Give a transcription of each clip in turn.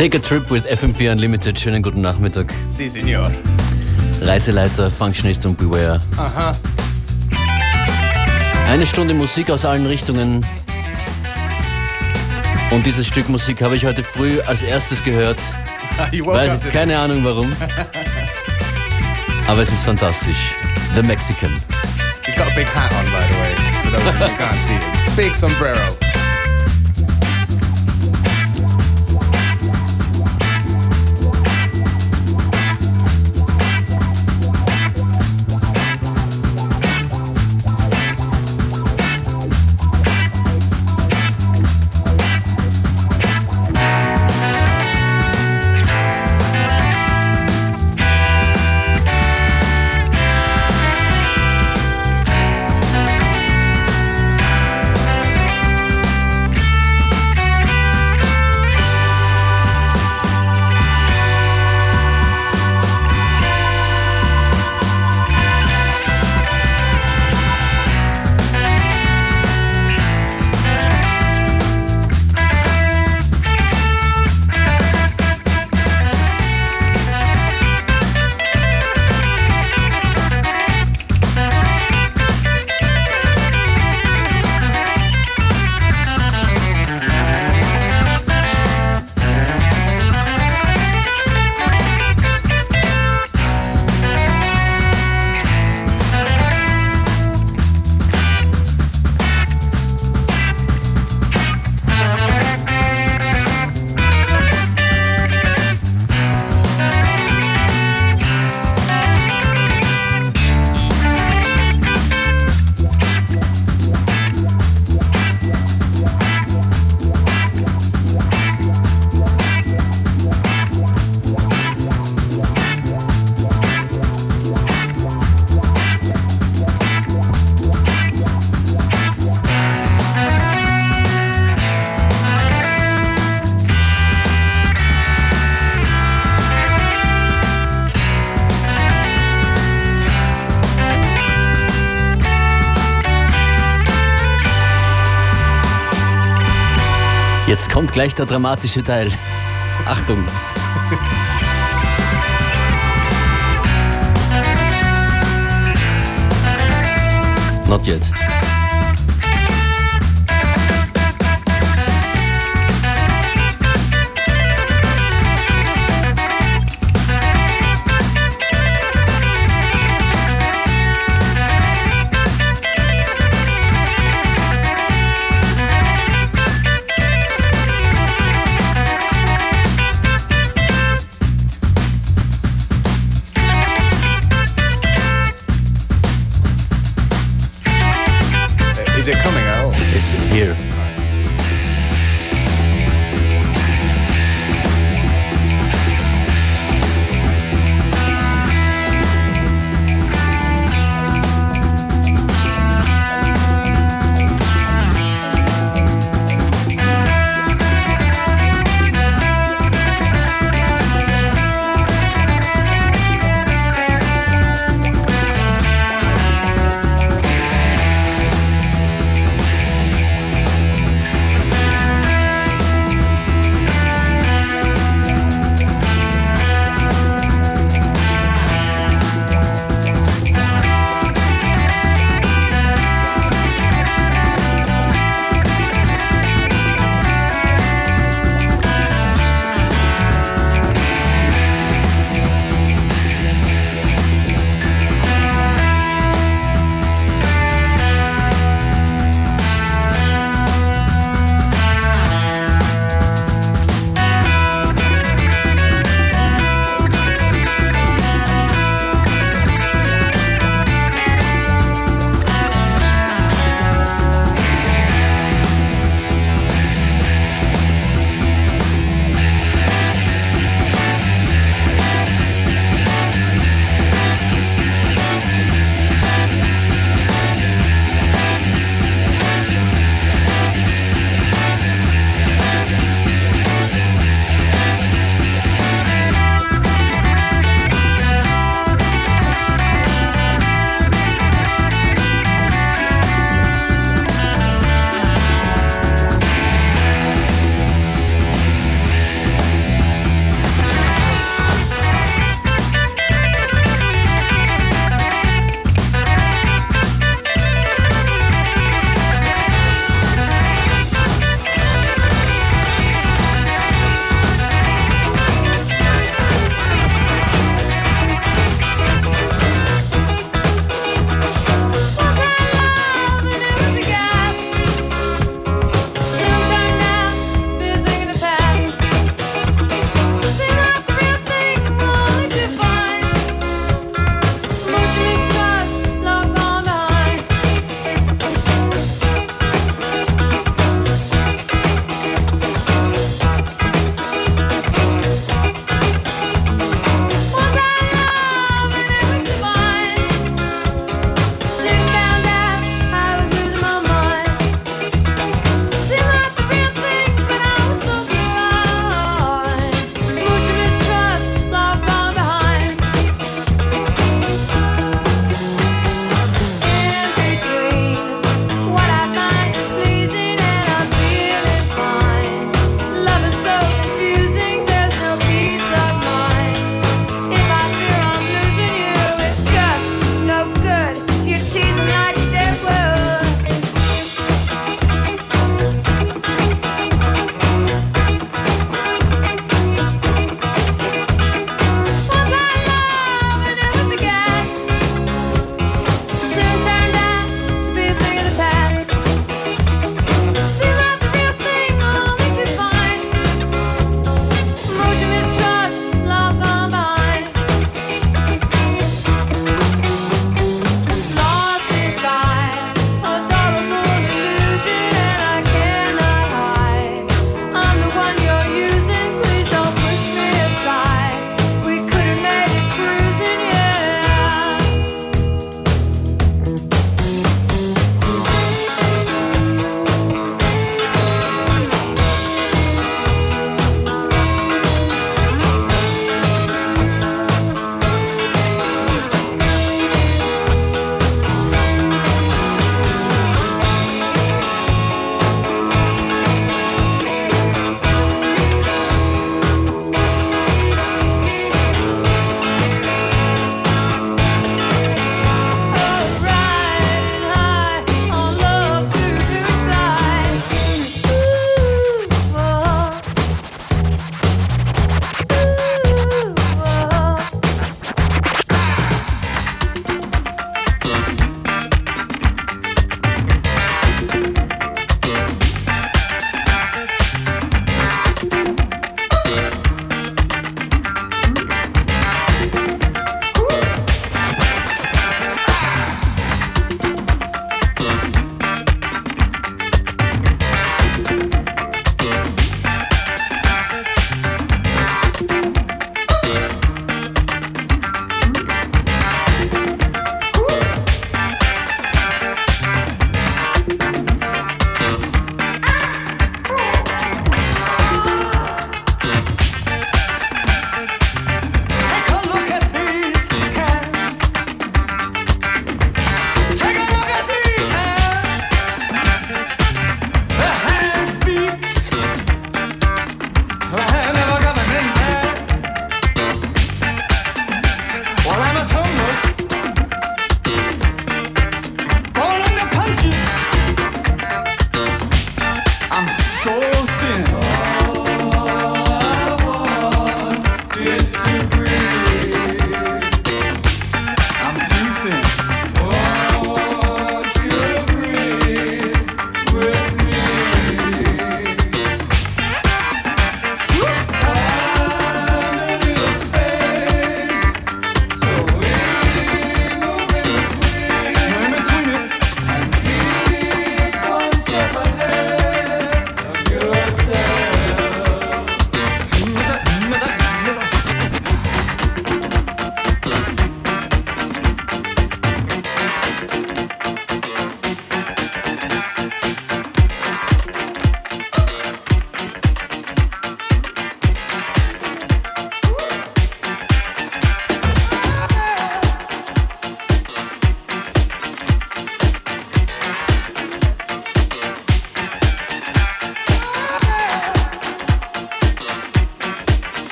Take a Trip with FM4 Unlimited. Schönen guten Nachmittag. Si, Senor. Reiseleiter, Functionist und Beware. Aha. Eine Stunde Musik aus allen Richtungen. Und dieses Stück Musik habe ich heute früh als erstes gehört. Up today. keine Ahnung warum. Aber es ist fantastisch. The Mexican. He's got a big hat on, by the way, for those of you who can't see it. Big sombrero. Gleich der dramatische Teil. Achtung. Not yet. Listen here.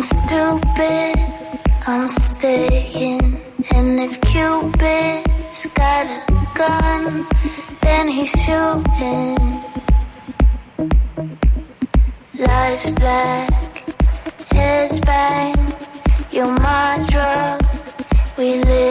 stupid, I'm staying. And if Cupid's got a gun, then he's shooting. Lies black, heads bang. You're my drug. We live.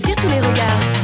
J'attire tous les regards.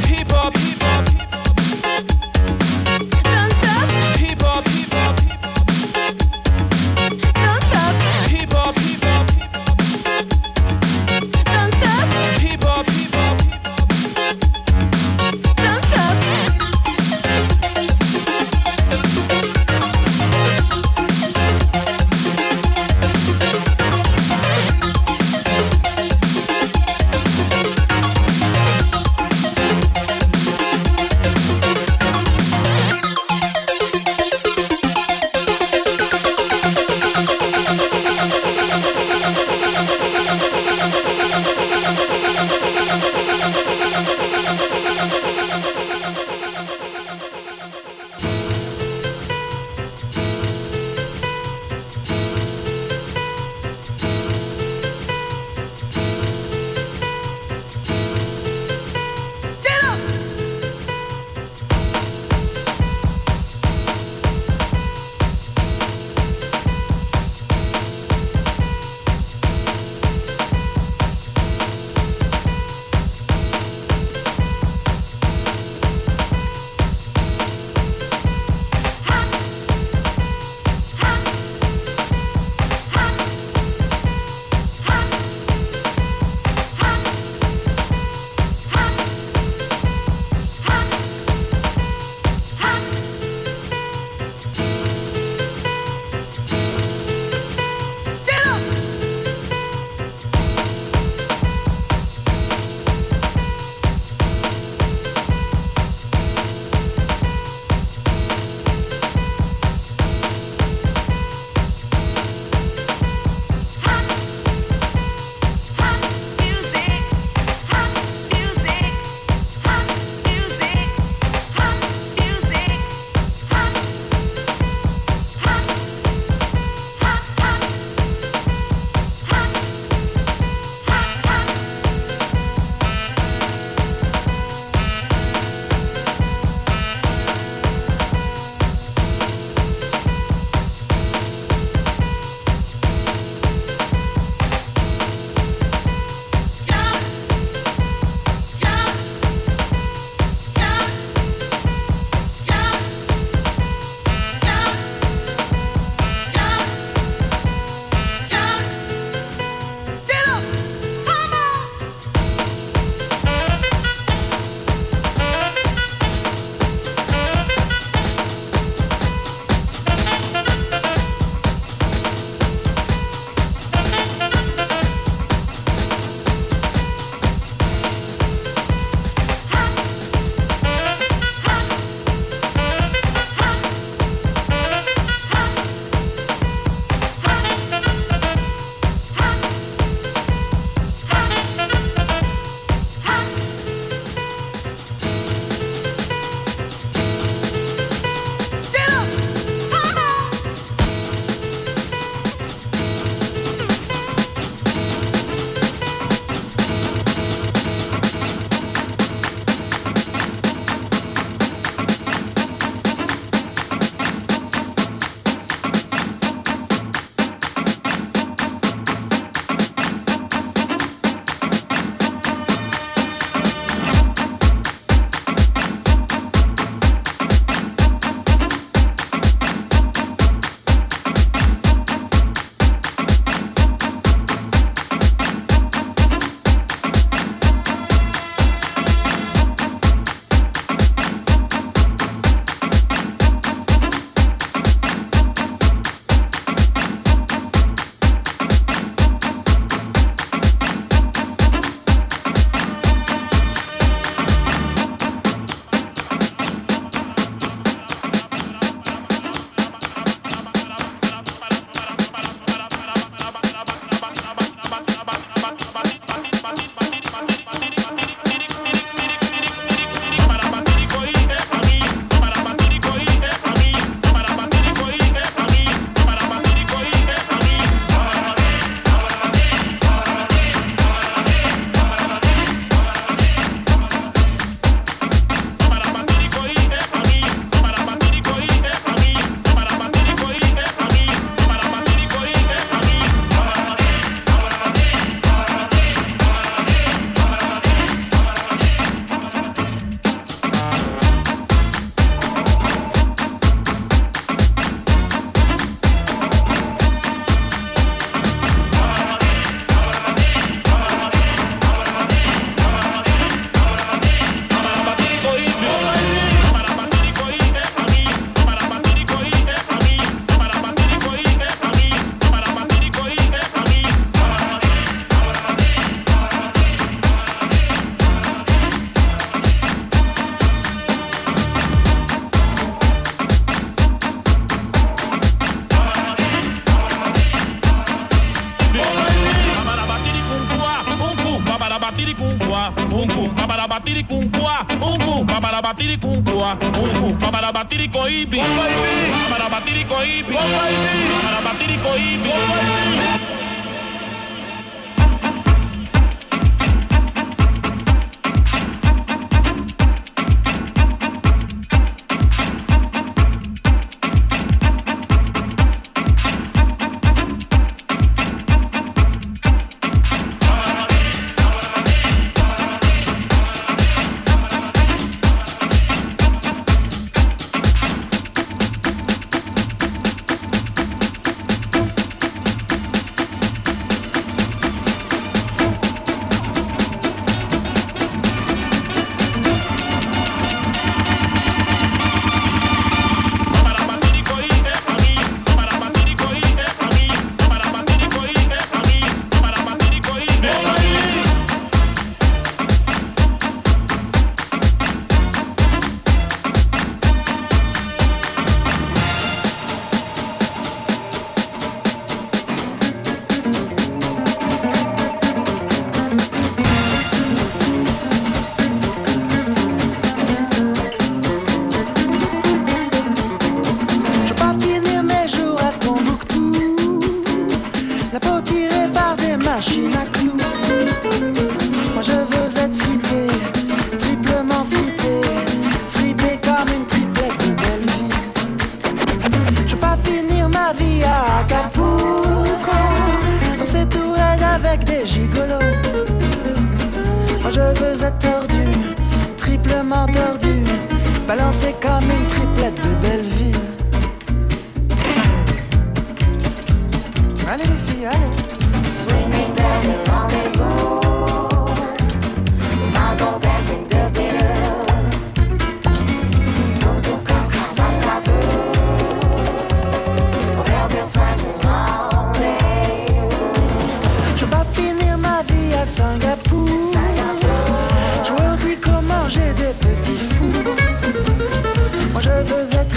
does it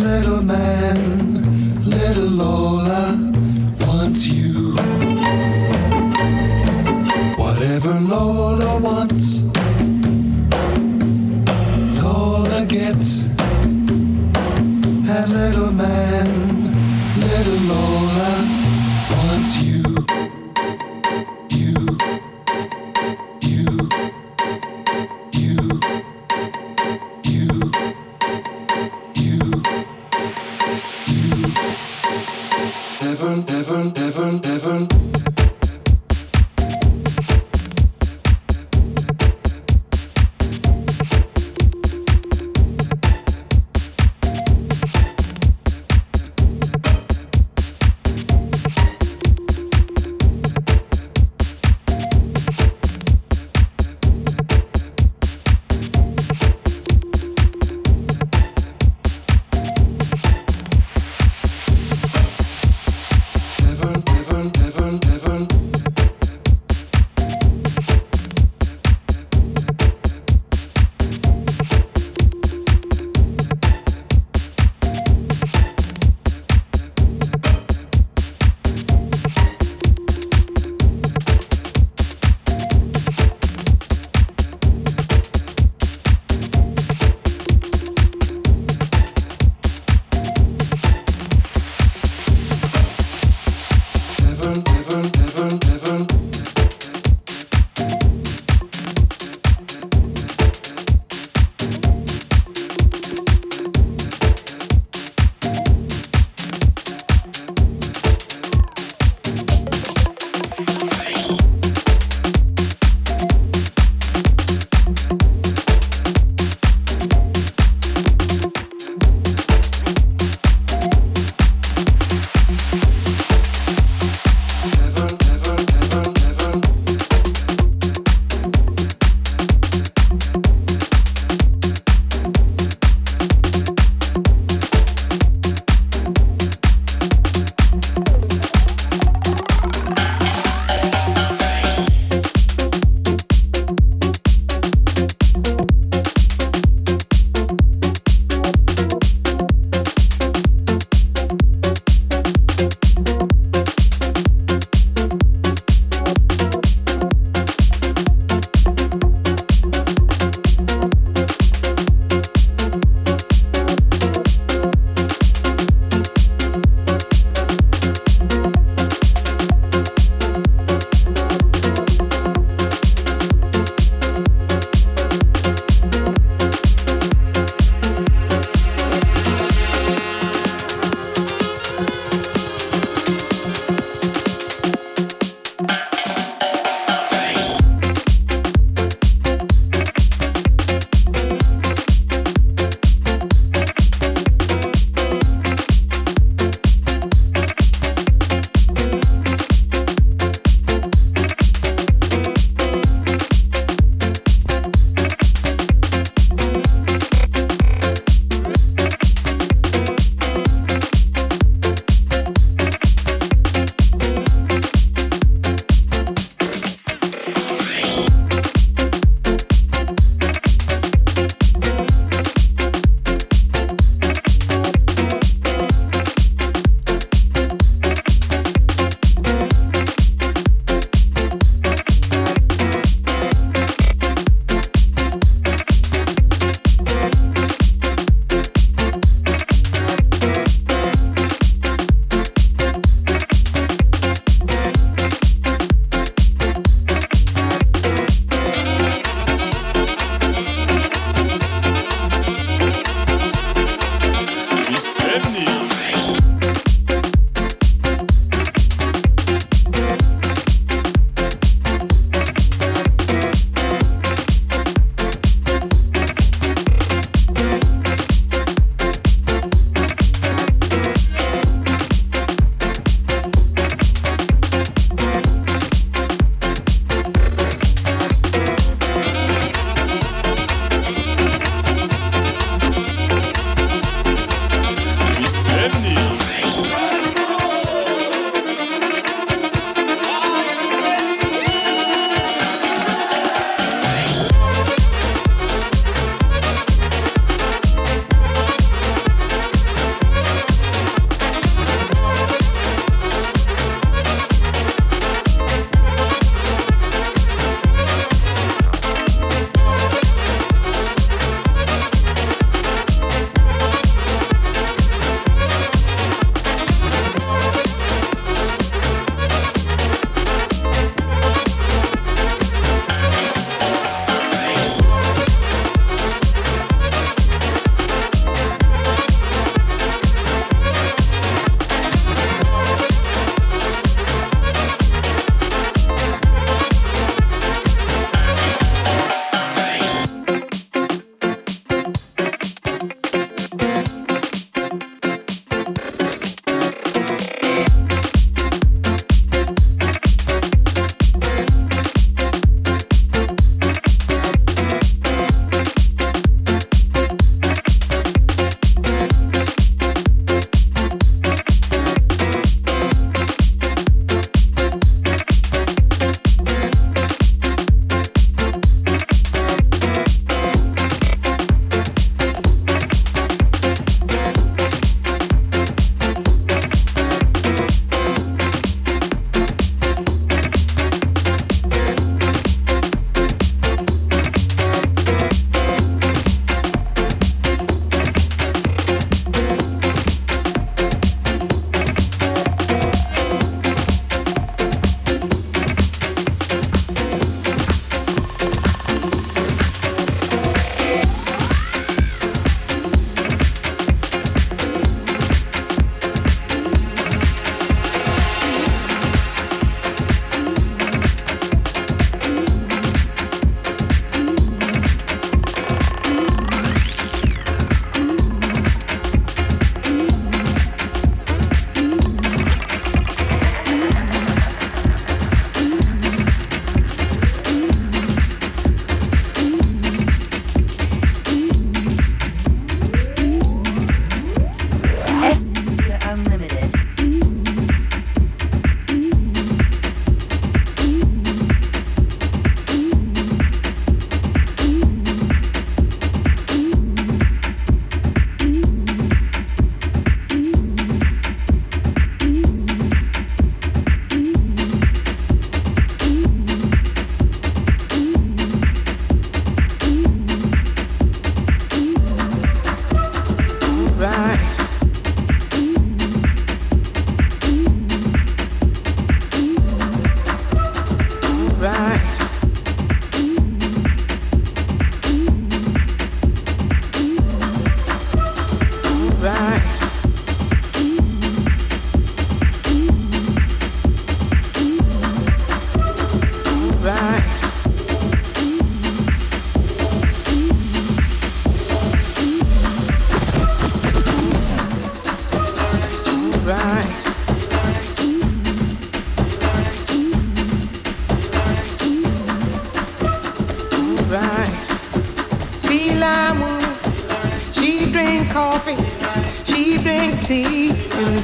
And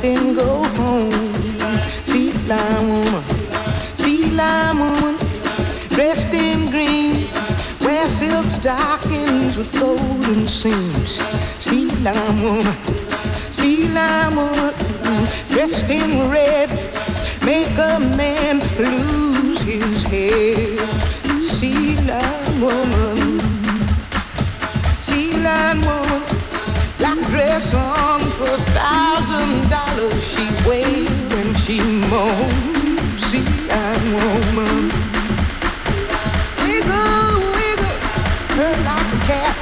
then go home. Sea lime woman, sea lime woman, dressed in green, wear silk stockings with golden seams. Sea lime woman, sea lime woman, dressed in red, make a man lose his head. Sea lime woman, black dress on for a thousand dollars. She wails when she moans. Sea lime woman, wiggle, wiggle, her like a cat.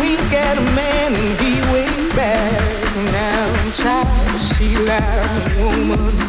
Wink at a man and he wink back. Now I'm tired of sea lime woman.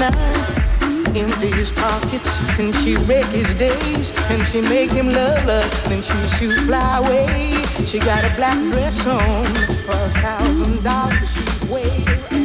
night empty his pockets. And she wreck his days? And she make him love her then she shoot fly away? She got a black dress on for a thousand dollars she wear